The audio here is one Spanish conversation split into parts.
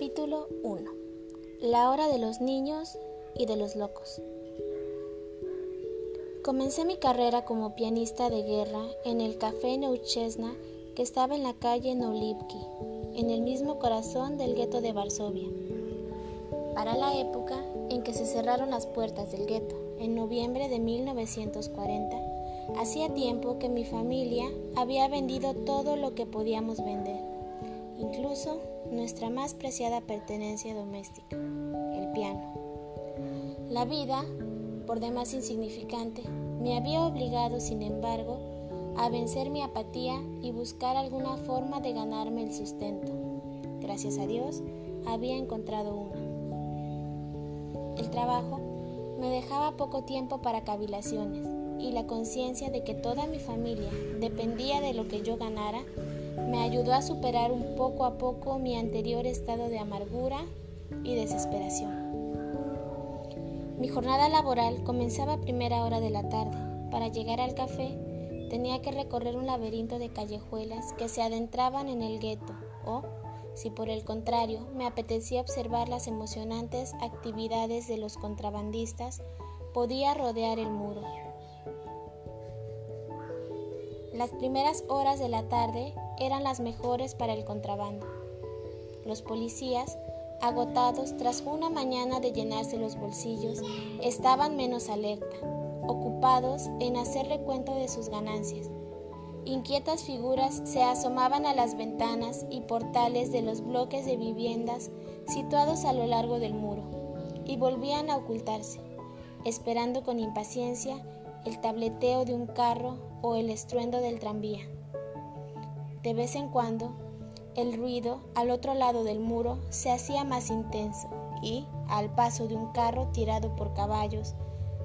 Capítulo 1 La hora de los niños y de los locos. Comencé mi carrera como pianista de guerra en el Café Neuchesna que estaba en la calle Nolivki, en el mismo corazón del gueto de Varsovia. Para la época en que se cerraron las puertas del gueto, en noviembre de 1940, hacía tiempo que mi familia había vendido todo lo que podíamos vender, incluso nuestra más preciada pertenencia doméstica, el piano. La vida, por demás insignificante, me había obligado, sin embargo, a vencer mi apatía y buscar alguna forma de ganarme el sustento. Gracias a Dios, había encontrado una. El trabajo me dejaba poco tiempo para cavilaciones y la conciencia de que toda mi familia dependía de lo que yo ganara me ayudó a superar un poco a poco mi anterior estado de amargura y desesperación. Mi jornada laboral comenzaba a primera hora de la tarde. Para llegar al café tenía que recorrer un laberinto de callejuelas que se adentraban en el gueto o, si por el contrario me apetecía observar las emocionantes actividades de los contrabandistas, podía rodear el muro. Las primeras horas de la tarde eran las mejores para el contrabando. Los policías, agotados tras una mañana de llenarse los bolsillos, estaban menos alerta, ocupados en hacer recuento de sus ganancias. Inquietas figuras se asomaban a las ventanas y portales de los bloques de viviendas situados a lo largo del muro y volvían a ocultarse, esperando con impaciencia el tableteo de un carro o el estruendo del tranvía. De vez en cuando, el ruido al otro lado del muro se hacía más intenso y, al paso de un carro tirado por caballos,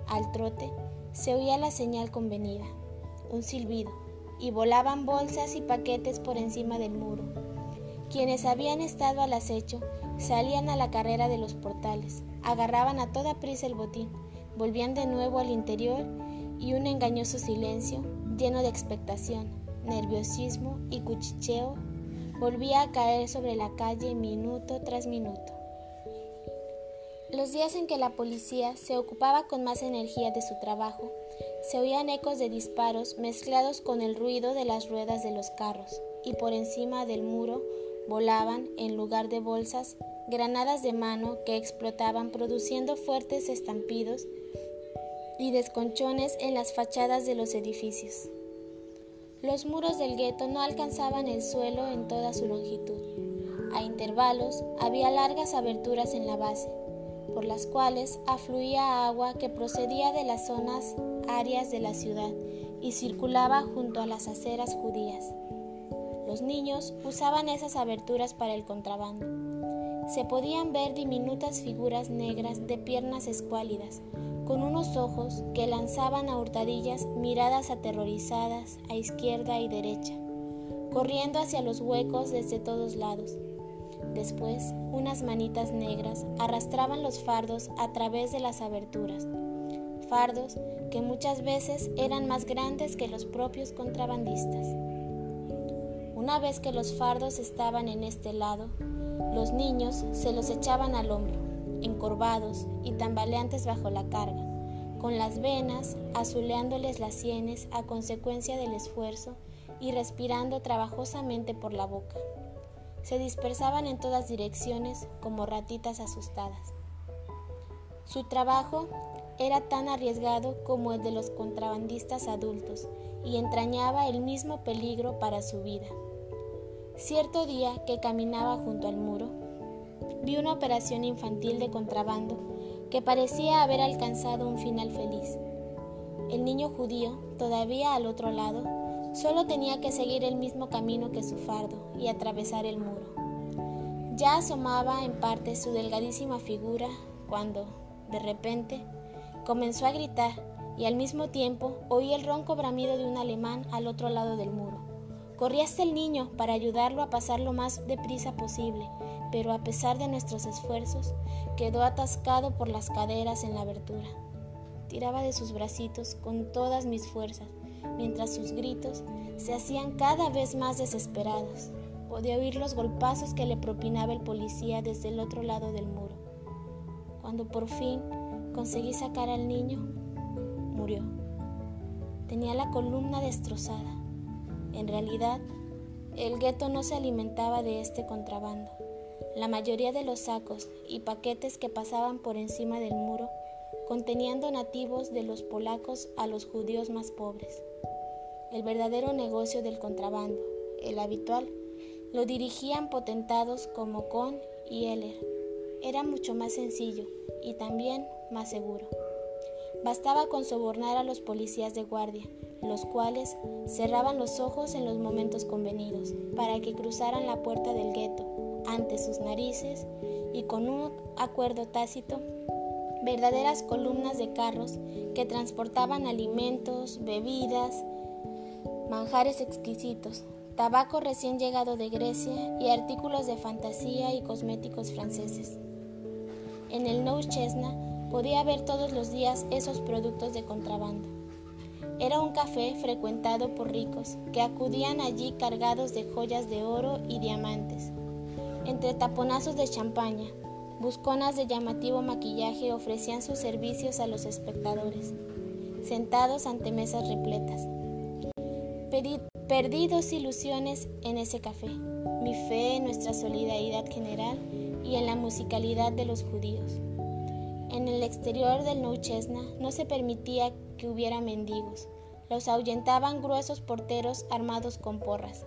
al trote, se oía la señal convenida, un silbido, y volaban bolsas y paquetes por encima del muro. Quienes habían estado al acecho salían a la carrera de los portales, agarraban a toda prisa el botín, volvían de nuevo al interior y un engañoso silencio, lleno de expectación, nerviosismo y cuchicheo volvía a caer sobre la calle minuto tras minuto. Los días en que la policía se ocupaba con más energía de su trabajo, se oían ecos de disparos mezclados con el ruido de las ruedas de los carros, y por encima del muro volaban, en lugar de bolsas, granadas de mano que explotaban produciendo fuertes estampidos y desconchones en las fachadas de los edificios. Los muros del gueto no alcanzaban el suelo en toda su longitud. A intervalos había largas aberturas en la base, por las cuales afluía agua que procedía de las zonas áreas de la ciudad y circulaba junto a las aceras judías. Los niños usaban esas aberturas para el contrabando. Se podían ver diminutas figuras negras de piernas escuálidas, con unos ojos que lanzaban a hurtadillas miradas aterrorizadas a izquierda y derecha, corriendo hacia los huecos desde todos lados. Después, unas manitas negras arrastraban los fardos a través de las aberturas, fardos que muchas veces eran más grandes que los propios contrabandistas. Una vez que los fardos estaban en este lado, los niños se los echaban al hombro encorvados y tambaleantes bajo la carga, con las venas azuleándoles las sienes a consecuencia del esfuerzo y respirando trabajosamente por la boca. Se dispersaban en todas direcciones como ratitas asustadas. Su trabajo era tan arriesgado como el de los contrabandistas adultos y entrañaba el mismo peligro para su vida. Cierto día que caminaba junto al muro, vi una operación infantil de contrabando que parecía haber alcanzado un final feliz. El niño judío, todavía al otro lado, solo tenía que seguir el mismo camino que su fardo y atravesar el muro. Ya asomaba en parte su delgadísima figura cuando, de repente, comenzó a gritar y al mismo tiempo oí el ronco bramido de un alemán al otro lado del muro. Corrí hasta el niño para ayudarlo a pasar lo más deprisa posible, pero a pesar de nuestros esfuerzos, quedó atascado por las caderas en la abertura. Tiraba de sus bracitos con todas mis fuerzas, mientras sus gritos se hacían cada vez más desesperados. podía oír los golpazos que le propinaba el policía desde el otro lado del muro. Cuando por fin conseguí sacar al niño, murió. Tenía la columna destrozada. En realidad, el gueto no se alimentaba de este contrabando. La mayoría de los sacos y paquetes que pasaban por encima del muro contenían donativos de los polacos a los judíos más pobres. El verdadero negocio del contrabando, el habitual, lo dirigían potentados como Kohn y Heller. Era mucho más sencillo y también más seguro. Bastaba con sobornar a los policías de guardia, los cuales cerraban los ojos en los momentos convenidos para que cruzaran la puerta del gueto ante sus narices y con un acuerdo tácito, verdaderas columnas de carros que transportaban alimentos, bebidas, manjares exquisitos, tabaco recién llegado de Grecia y artículos de fantasía y cosméticos franceses. En el Nou Chesna podía ver todos los días esos productos de contrabando. Era un café frecuentado por ricos que acudían allí cargados de joyas de oro y diamantes. Entre taponazos de champaña, busconas de llamativo maquillaje ofrecían sus servicios a los espectadores, sentados ante mesas repletas. Perdí dos ilusiones en ese café, mi fe en nuestra solidaridad general y en la musicalidad de los judíos. En el exterior del Nou Chesna no se permitía que hubiera mendigos. Los ahuyentaban gruesos porteros armados con porras.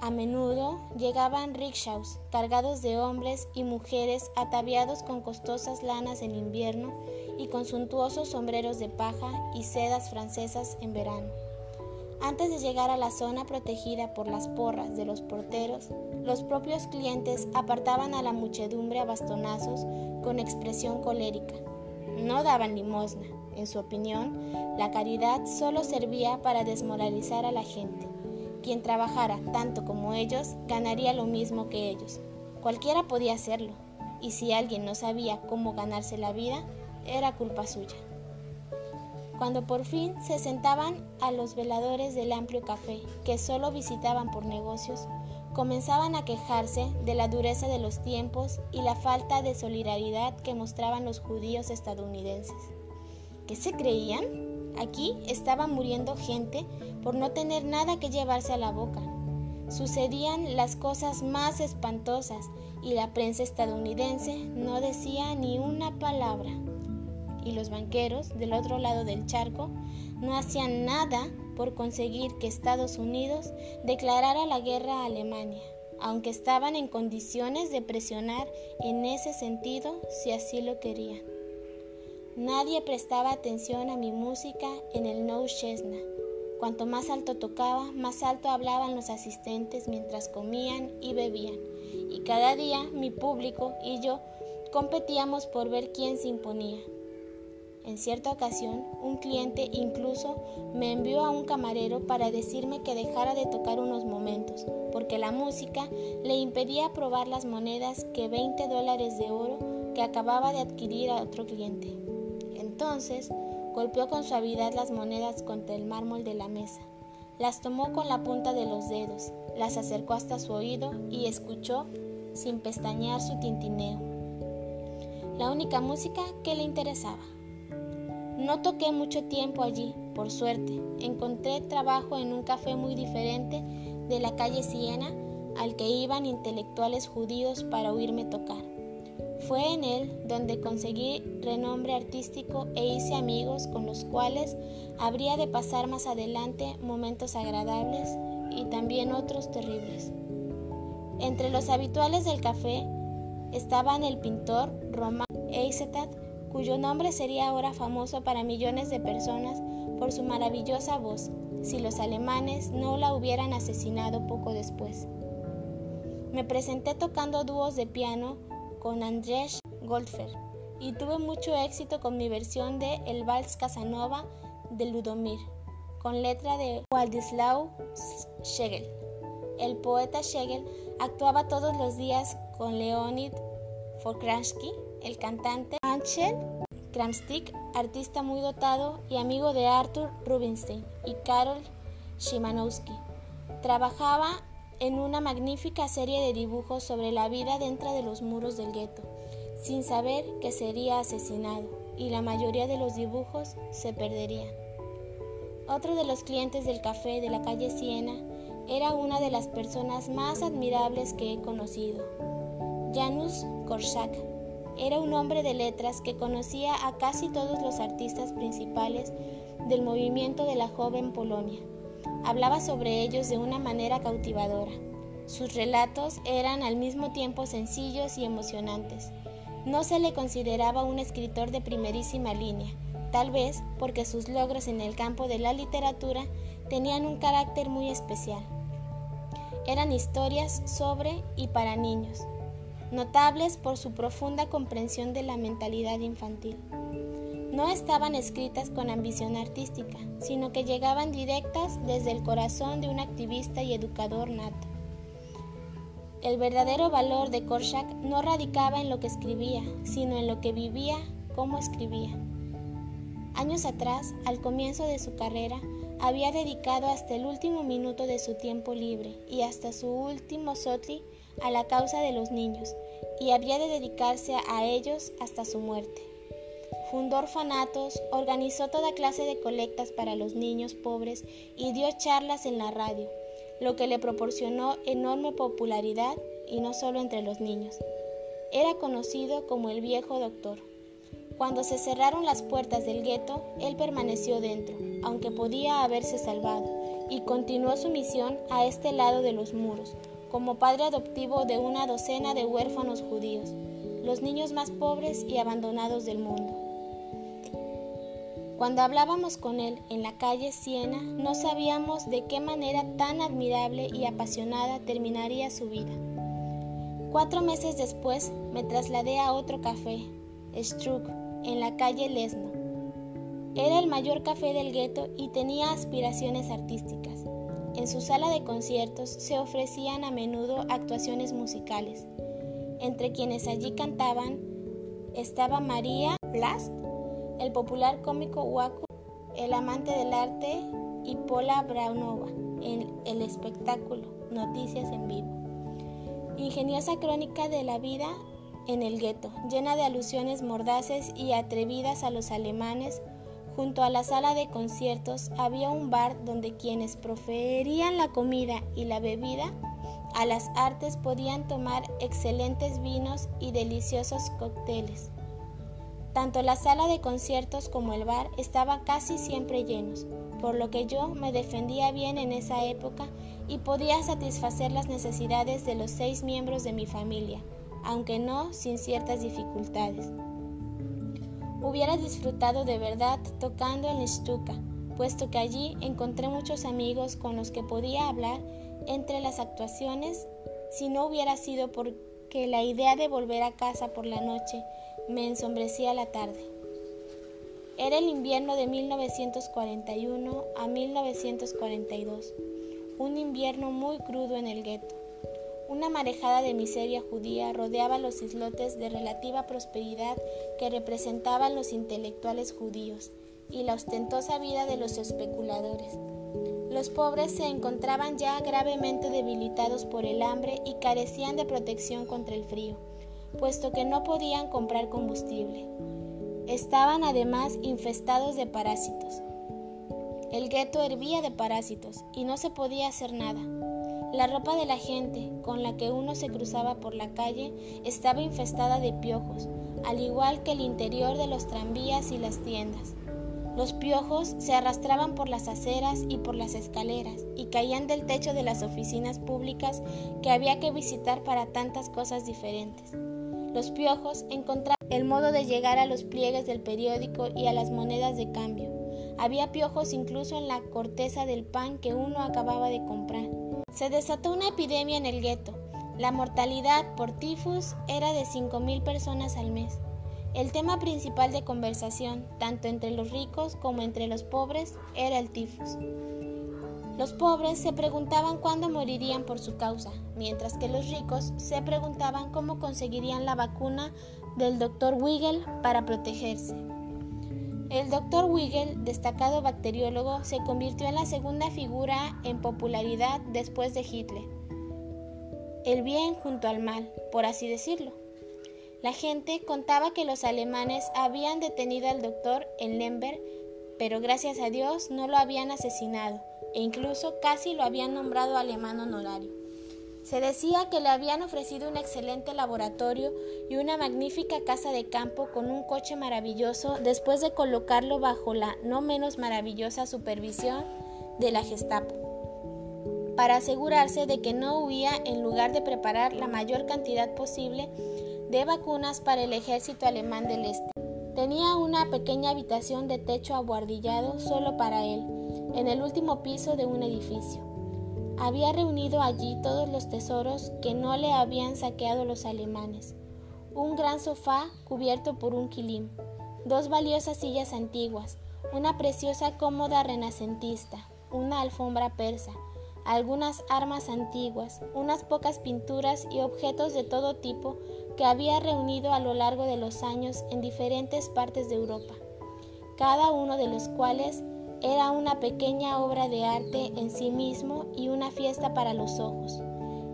A menudo llegaban rickshaws cargados de hombres y mujeres ataviados con costosas lanas en invierno y con suntuosos sombreros de paja y sedas francesas en verano. Antes de llegar a la zona protegida por las porras de los porteros, los propios clientes apartaban a la muchedumbre a bastonazos con expresión colérica. No daban limosna. En su opinión, la caridad solo servía para desmoralizar a la gente. Quien trabajara tanto como ellos ganaría lo mismo que ellos. Cualquiera podía hacerlo, y si alguien no sabía cómo ganarse la vida, era culpa suya. Cuando por fin se sentaban a los veladores del amplio café, que solo visitaban por negocios, comenzaban a quejarse de la dureza de los tiempos y la falta de solidaridad que mostraban los judíos estadounidenses. ¿Qué se creían? Aquí estaba muriendo gente por no tener nada que llevarse a la boca. Sucedían las cosas más espantosas y la prensa estadounidense no decía ni una palabra y los banqueros del otro lado del charco no hacían nada por conseguir que Estados Unidos declarara la guerra a Alemania, aunque estaban en condiciones de presionar en ese sentido si así lo querían. Nadie prestaba atención a mi música en el No Chesna. Cuanto más alto tocaba, más alto hablaban los asistentes mientras comían y bebían. Y cada día mi público y yo competíamos por ver quién se imponía. En cierta ocasión, un cliente incluso me envió a un camarero para decirme que dejara de tocar unos momentos, porque la música le impedía probar las monedas que 20 dólares de oro que acababa de adquirir a otro cliente. Entonces, golpeó con suavidad las monedas contra el mármol de la mesa. Las tomó con la punta de los dedos, las acercó hasta su oído y escuchó sin pestañear su tintineo. La única música que le interesaba. No toqué mucho tiempo allí, por suerte. Encontré trabajo en un café muy diferente de la calle Siena al que iban intelectuales judíos para oírme tocar. Fue en él donde conseguí renombre artístico e hice amigos con los cuales habría de pasar más adelante momentos agradables y también otros terribles. Entre los habituales del café estaban el pintor Román Eisetat, cuyo nombre sería ahora famoso para millones de personas por su maravillosa voz, si los alemanes no la hubieran asesinado poco después. Me presenté tocando dúos de piano con Andrzej Goldfer y tuve mucho éxito con mi versión de El Vals Casanova de Ludomir, con letra de Władysław Schegel. El poeta Schegel actuaba todos los días con Leonid Fokransky el cantante Angel Kramstik, artista muy dotado y amigo de Arthur Rubinstein y Karol Szymanowski. Trabajaba en una magnífica serie de dibujos sobre la vida dentro de los muros del gueto, sin saber que sería asesinado, y la mayoría de los dibujos se perderían. Otro de los clientes del café de la calle Siena era una de las personas más admirables que he conocido. Janusz Korczak era un hombre de letras que conocía a casi todos los artistas principales del movimiento de la joven Polonia. Hablaba sobre ellos de una manera cautivadora. Sus relatos eran al mismo tiempo sencillos y emocionantes. No se le consideraba un escritor de primerísima línea, tal vez porque sus logros en el campo de la literatura tenían un carácter muy especial. Eran historias sobre y para niños, notables por su profunda comprensión de la mentalidad infantil. No estaban escritas con ambición artística, sino que llegaban directas desde el corazón de un activista y educador nato. El verdadero valor de Korczak no radicaba en lo que escribía, sino en lo que vivía, cómo escribía. Años atrás, al comienzo de su carrera, había dedicado hasta el último minuto de su tiempo libre y hasta su último sotli a la causa de los niños, y había de dedicarse a ellos hasta su muerte. Fundó orfanatos, organizó toda clase de colectas para los niños pobres y dio charlas en la radio, lo que le proporcionó enorme popularidad y no solo entre los niños. Era conocido como el viejo doctor. Cuando se cerraron las puertas del gueto, él permaneció dentro, aunque podía haberse salvado, y continuó su misión a este lado de los muros, como padre adoptivo de una docena de huérfanos judíos, los niños más pobres y abandonados del mundo. Cuando hablábamos con él en la calle Siena, no sabíamos de qué manera tan admirable y apasionada terminaría su vida. Cuatro meses después me trasladé a otro café, Struck, en la calle Lesno. Era el mayor café del gueto y tenía aspiraciones artísticas. En su sala de conciertos se ofrecían a menudo actuaciones musicales. Entre quienes allí cantaban estaba María Blast, el popular cómico Waku, el amante del arte y Pola Braunova en el espectáculo Noticias en Vivo. Ingeniosa crónica de la vida en el gueto, llena de alusiones mordaces y atrevidas a los alemanes Junto a la sala de conciertos había un bar donde quienes proferían la comida y la bebida a las artes podían tomar excelentes vinos y deliciosos cócteles. Tanto la sala de conciertos como el bar estaban casi siempre llenos, por lo que yo me defendía bien en esa época y podía satisfacer las necesidades de los seis miembros de mi familia, aunque no sin ciertas dificultades. Hubiera disfrutado de verdad tocando en Stuka, puesto que allí encontré muchos amigos con los que podía hablar entre las actuaciones si no hubiera sido porque la idea de volver a casa por la noche me ensombrecía la tarde. Era el invierno de 1941 a 1942, un invierno muy crudo en el gueto. Una marejada de miseria judía rodeaba los islotes de relativa prosperidad que representaban los intelectuales judíos y la ostentosa vida de los especuladores. Los pobres se encontraban ya gravemente debilitados por el hambre y carecían de protección contra el frío, puesto que no podían comprar combustible. Estaban además infestados de parásitos. El gueto hervía de parásitos y no se podía hacer nada. La ropa de la gente con la que uno se cruzaba por la calle estaba infestada de piojos, al igual que el interior de los tranvías y las tiendas. Los piojos se arrastraban por las aceras y por las escaleras y caían del techo de las oficinas públicas que había que visitar para tantas cosas diferentes. Los piojos encontraban el modo de llegar a los pliegues del periódico y a las monedas de cambio. Había piojos incluso en la corteza del pan que uno acababa de comprar. Se desató una epidemia en el gueto. La mortalidad por tifus era de 5.000 personas al mes. El tema principal de conversación, tanto entre los ricos como entre los pobres, era el tifus. Los pobres se preguntaban cuándo morirían por su causa, mientras que los ricos se preguntaban cómo conseguirían la vacuna del Dr. Wigel para protegerse. El Dr. Wigel, destacado bacteriólogo, se convirtió en la segunda figura en popularidad después de Hitler. el bien junto al mal, por así decirlo. La gente contaba que los alemanes habían detenido al doctor en Lemberg, pero gracias a Dios no lo habían asesinado e incluso casi lo habían nombrado alemán honorario. Se decía que le habían ofrecido un excelente laboratorio y una magnífica casa de campo con un coche maravilloso después de colocarlo bajo la no menos maravillosa supervisión de la Gestapo, para asegurarse de que no huía en lugar de preparar la mayor cantidad posible de vacunas para el ejército alemán del Este. Tenía una pequeña habitación de techo abuhardillado solo para él, en el último piso de un edificio. Había reunido allí todos los tesoros que no le habían saqueado los alemanes. Un gran sofá cubierto por un quilim, dos valiosas sillas antiguas, una preciosa cómoda renacentista, una alfombra persa, algunas armas antiguas, unas pocas pinturas y objetos de todo tipo que había reunido a lo largo de los años en diferentes partes de Europa, cada uno de los cuales era una pequeña obra de arte en sí mismo y una fiesta para los ojos.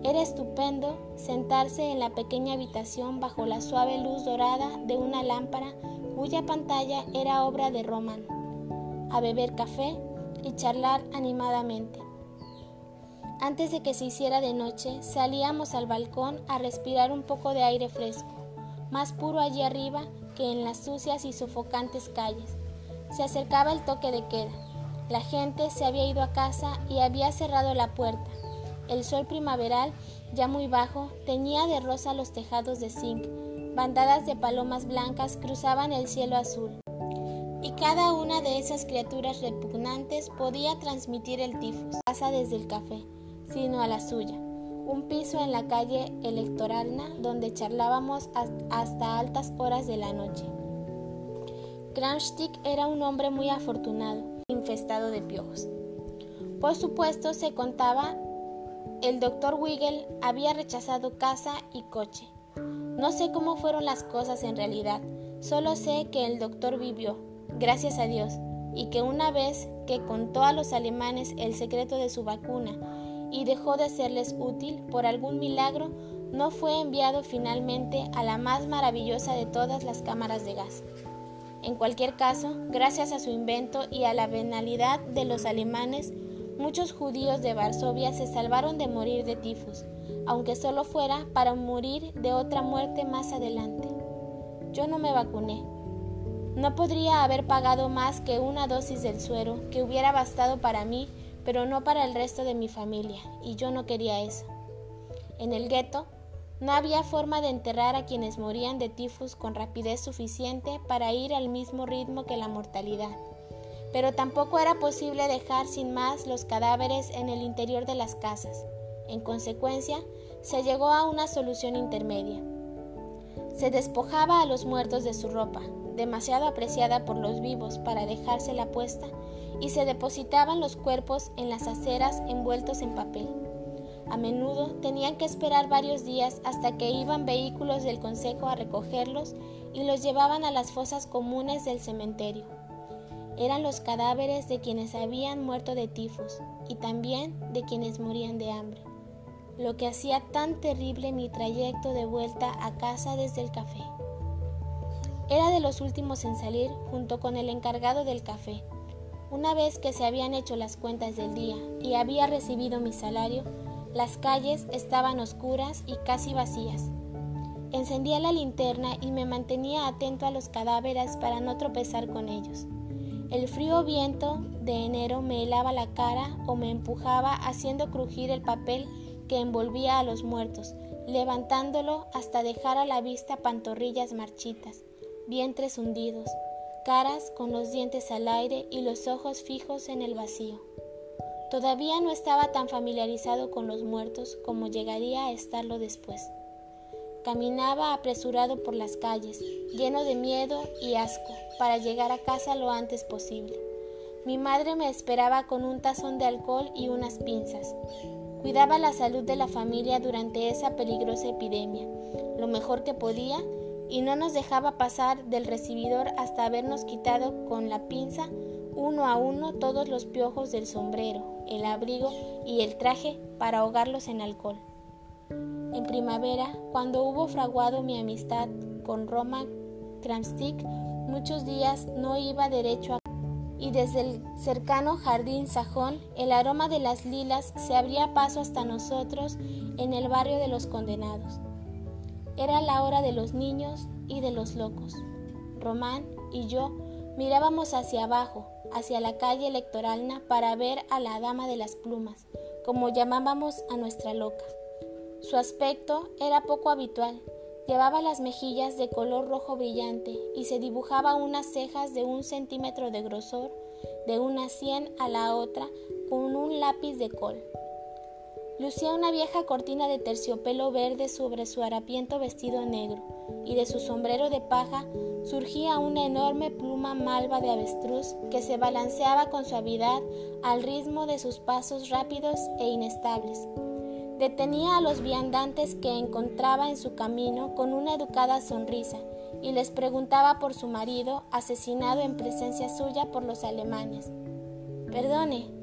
Era estupendo sentarse en la pequeña habitación bajo la suave luz dorada de una lámpara cuya pantalla era obra de Roman, a beber café y charlar animadamente. Antes de que se hiciera de noche, salíamos al balcón a respirar un poco de aire fresco, más puro allí arriba que en las sucias y sofocantes calles. Se acercaba el toque de queda. La gente se había ido a casa y había cerrado la puerta. El sol primaveral, ya muy bajo, teñía de rosa los tejados de zinc. Bandadas de palomas blancas cruzaban el cielo azul. Y cada una de esas criaturas repugnantes podía transmitir el tifus. Pasa desde el café, sino a la suya. Un piso en la calle Electoralna donde charlábamos hasta altas horas de la noche. Kramstick era un hombre muy afortunado, infestado de piojos. Por supuesto, se contaba, el doctor Wiggle había rechazado casa y coche. No sé cómo fueron las cosas en realidad, solo sé que el doctor vivió, gracias a Dios, y que una vez que contó a los alemanes el secreto de su vacuna y dejó de serles útil por algún milagro, no fue enviado finalmente a la más maravillosa de todas las cámaras de gas. En cualquier caso, gracias a su invento y a la venalidad de los alemanes, muchos judíos de Varsovia se salvaron de morir de tifus, aunque solo fuera para morir de otra muerte más adelante. Yo no me vacuné. No podría haber pagado más que una dosis del suero, que hubiera bastado para mí, pero no para el resto de mi familia, y yo no quería eso. En el gueto, no había forma de enterrar a quienes morían de tifus con rapidez suficiente para ir al mismo ritmo que la mortalidad, pero tampoco era posible dejar sin más los cadáveres en el interior de las casas. En consecuencia, se llegó a una solución intermedia. Se despojaba a los muertos de su ropa, demasiado apreciada por los vivos para dejársela puesta, y se depositaban los cuerpos en las aceras envueltos en papel. A menudo tenían que esperar varios días hasta que iban vehículos del consejo a recogerlos y los llevaban a las fosas comunes del cementerio. Eran los cadáveres de quienes habían muerto de tifus y también de quienes morían de hambre, lo que hacía tan terrible mi trayecto de vuelta a casa desde el café. Era de los últimos en salir junto con el encargado del café. Una vez que se habían hecho las cuentas del día y había recibido mi salario, las calles estaban oscuras y casi vacías. Encendía la linterna y me mantenía atento a los cadáveres para no tropezar con ellos. El frío viento de enero me helaba la cara o me empujaba haciendo crujir el papel que envolvía a los muertos, levantándolo hasta dejar a la vista pantorrillas marchitas, vientres hundidos, caras con los dientes al aire y los ojos fijos en el vacío. Todavía no estaba tan familiarizado con los muertos como llegaría a estarlo después. Caminaba apresurado por las calles, lleno de miedo y asco, para llegar a casa lo antes posible. Mi madre me esperaba con un tazón de alcohol y unas pinzas. Cuidaba la salud de la familia durante esa peligrosa epidemia, lo mejor que podía, y no nos dejaba pasar del recibidor hasta habernos quitado con la pinza uno a uno todos los piojos del sombrero, el abrigo y el traje para ahogarlos en alcohol. En primavera, cuando hubo fraguado mi amistad con Roma Kramstik, muchos días no iba derecho a y desde el cercano jardín sajón el aroma de las lilas se abría paso hasta nosotros en el barrio de los condenados. Era la hora de los niños y de los locos. Román y yo mirábamos hacia abajo, hacia la calle electoralna para ver a la dama de las plumas, como llamábamos a nuestra loca. Su aspecto era poco habitual, Llevaba las mejillas de color rojo brillante y se dibujaba unas cejas de un centímetro de grosor, de una sien a la otra, con un lápiz de col. Lucía una vieja cortina de terciopelo verde sobre su harapiento vestido negro, y de su sombrero de paja surgía una enorme pluma malva de avestruz que se balanceaba con suavidad al ritmo de sus pasos rápidos e inestables. Detenía a los viandantes que encontraba en su camino con una educada sonrisa y les preguntaba por su marido asesinado en presencia suya por los alemanes. Perdone,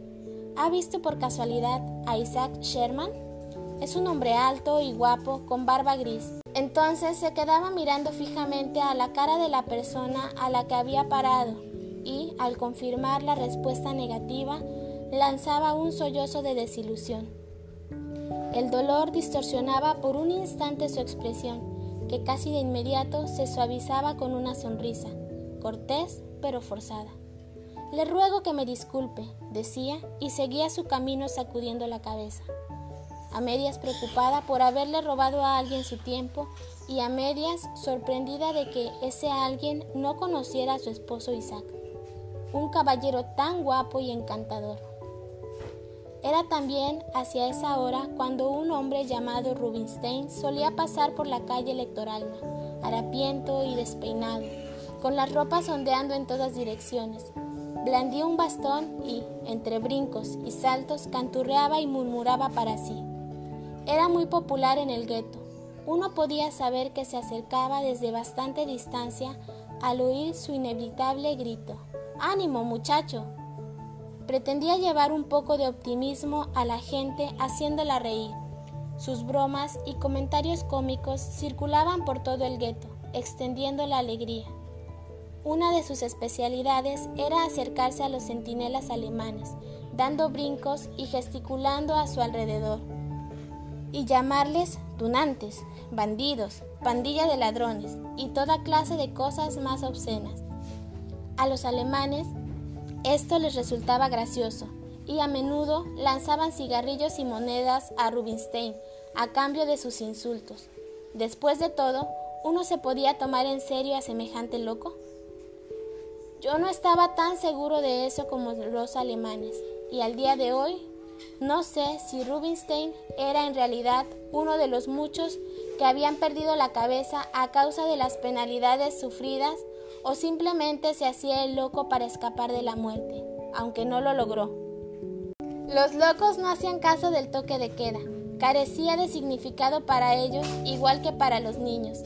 ¿ha visto por casualidad a Isaac Sherman? Es un hombre alto y guapo, con barba gris. Entonces se quedaba mirando fijamente a la cara de la persona a la que había parado y, al confirmar la respuesta negativa, lanzaba un sollozo de desilusión. El dolor distorsionaba por un instante su expresión, que casi de inmediato se suavizaba con una sonrisa, cortés pero forzada. Le ruego que me disculpe, decía, y seguía su camino sacudiendo la cabeza. A medias preocupada por haberle robado a alguien su tiempo y a medias sorprendida de que ese alguien no conociera a su esposo Isaac, un caballero tan guapo y encantador. Era también hacia esa hora cuando un hombre llamado Rubinstein solía pasar por la calle electoral, harapiento y despeinado, con las ropas ondeando en todas direcciones. Blandía un bastón y, entre brincos y saltos, canturreaba y murmuraba para sí. Era muy popular en el gueto. Uno podía saber que se acercaba desde bastante distancia al oír su inevitable grito. ¡Ánimo, muchacho! Pretendía llevar un poco de optimismo a la gente haciéndola reír. Sus bromas y comentarios cómicos circulaban por todo el gueto, extendiendo la alegría. Una de sus especialidades era acercarse a los centinelas alemanes, dando brincos y gesticulando a su alrededor, y llamarles tunantes, bandidos, pandilla de ladrones y toda clase de cosas más obscenas. A los alemanes esto les resultaba gracioso y a menudo lanzaban cigarrillos y monedas a Rubinstein a cambio de sus insultos. Después de todo, ¿uno se podía tomar en serio a semejante loco? Yo no estaba tan seguro de eso como los alemanes, y al día de hoy no sé si Rubinstein era en realidad uno de los muchos que habían perdido la cabeza a causa de las penalidades sufridas o simplemente se hacía el loco para escapar de la muerte, aunque no lo logró. Los locos no hacían caso del toque de queda, carecía de significado para ellos igual que para los niños,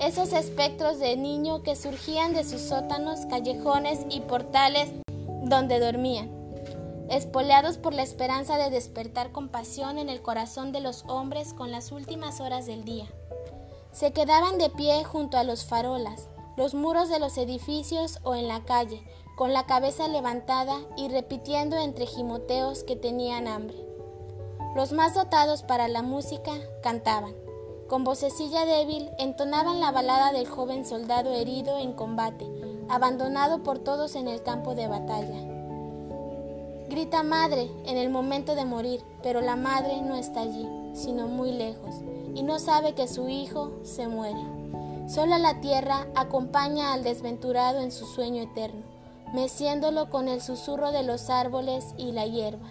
esos espectros de niño que surgían de sus sótanos, callejones y portales donde dormían, espoleados por la esperanza de despertar compasión en el corazón de los hombres con las últimas horas del día. Se quedaban de pie junto a los farolas, los muros de los edificios o en la calle, con la cabeza levantada y repitiendo entre gimoteos que tenían hambre. Los más dotados para la música cantaban. Con vocecilla débil entonaban la balada del joven soldado herido en combate, abandonado por todos en el campo de batalla. Grita madre en el momento de morir, pero la madre no está allí, sino muy lejos, y no sabe que su hijo se muere. Solo la tierra acompaña al desventurado en su sueño eterno, meciéndolo con el susurro de los árboles y la hierba.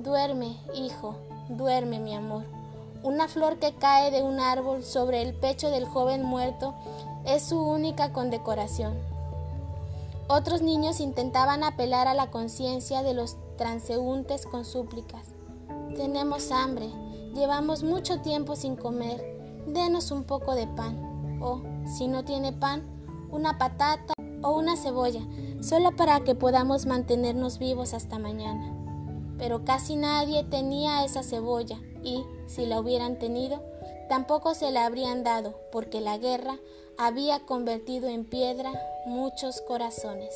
Duerme, hijo, duerme, mi amor. Una flor que cae de un árbol sobre el pecho del joven muerto es su única condecoración. Otros niños intentaban apelar a la conciencia de los transeúntes con súplicas. Tenemos hambre, llevamos mucho tiempo sin comer, denos un poco de pan o, si no tiene pan, una patata o una cebolla, solo para que podamos mantenernos vivos hasta mañana. Pero casi nadie tenía esa cebolla y, si la hubieran tenido, tampoco se la habrían dado, porque la guerra había convertido en piedra muchos corazones.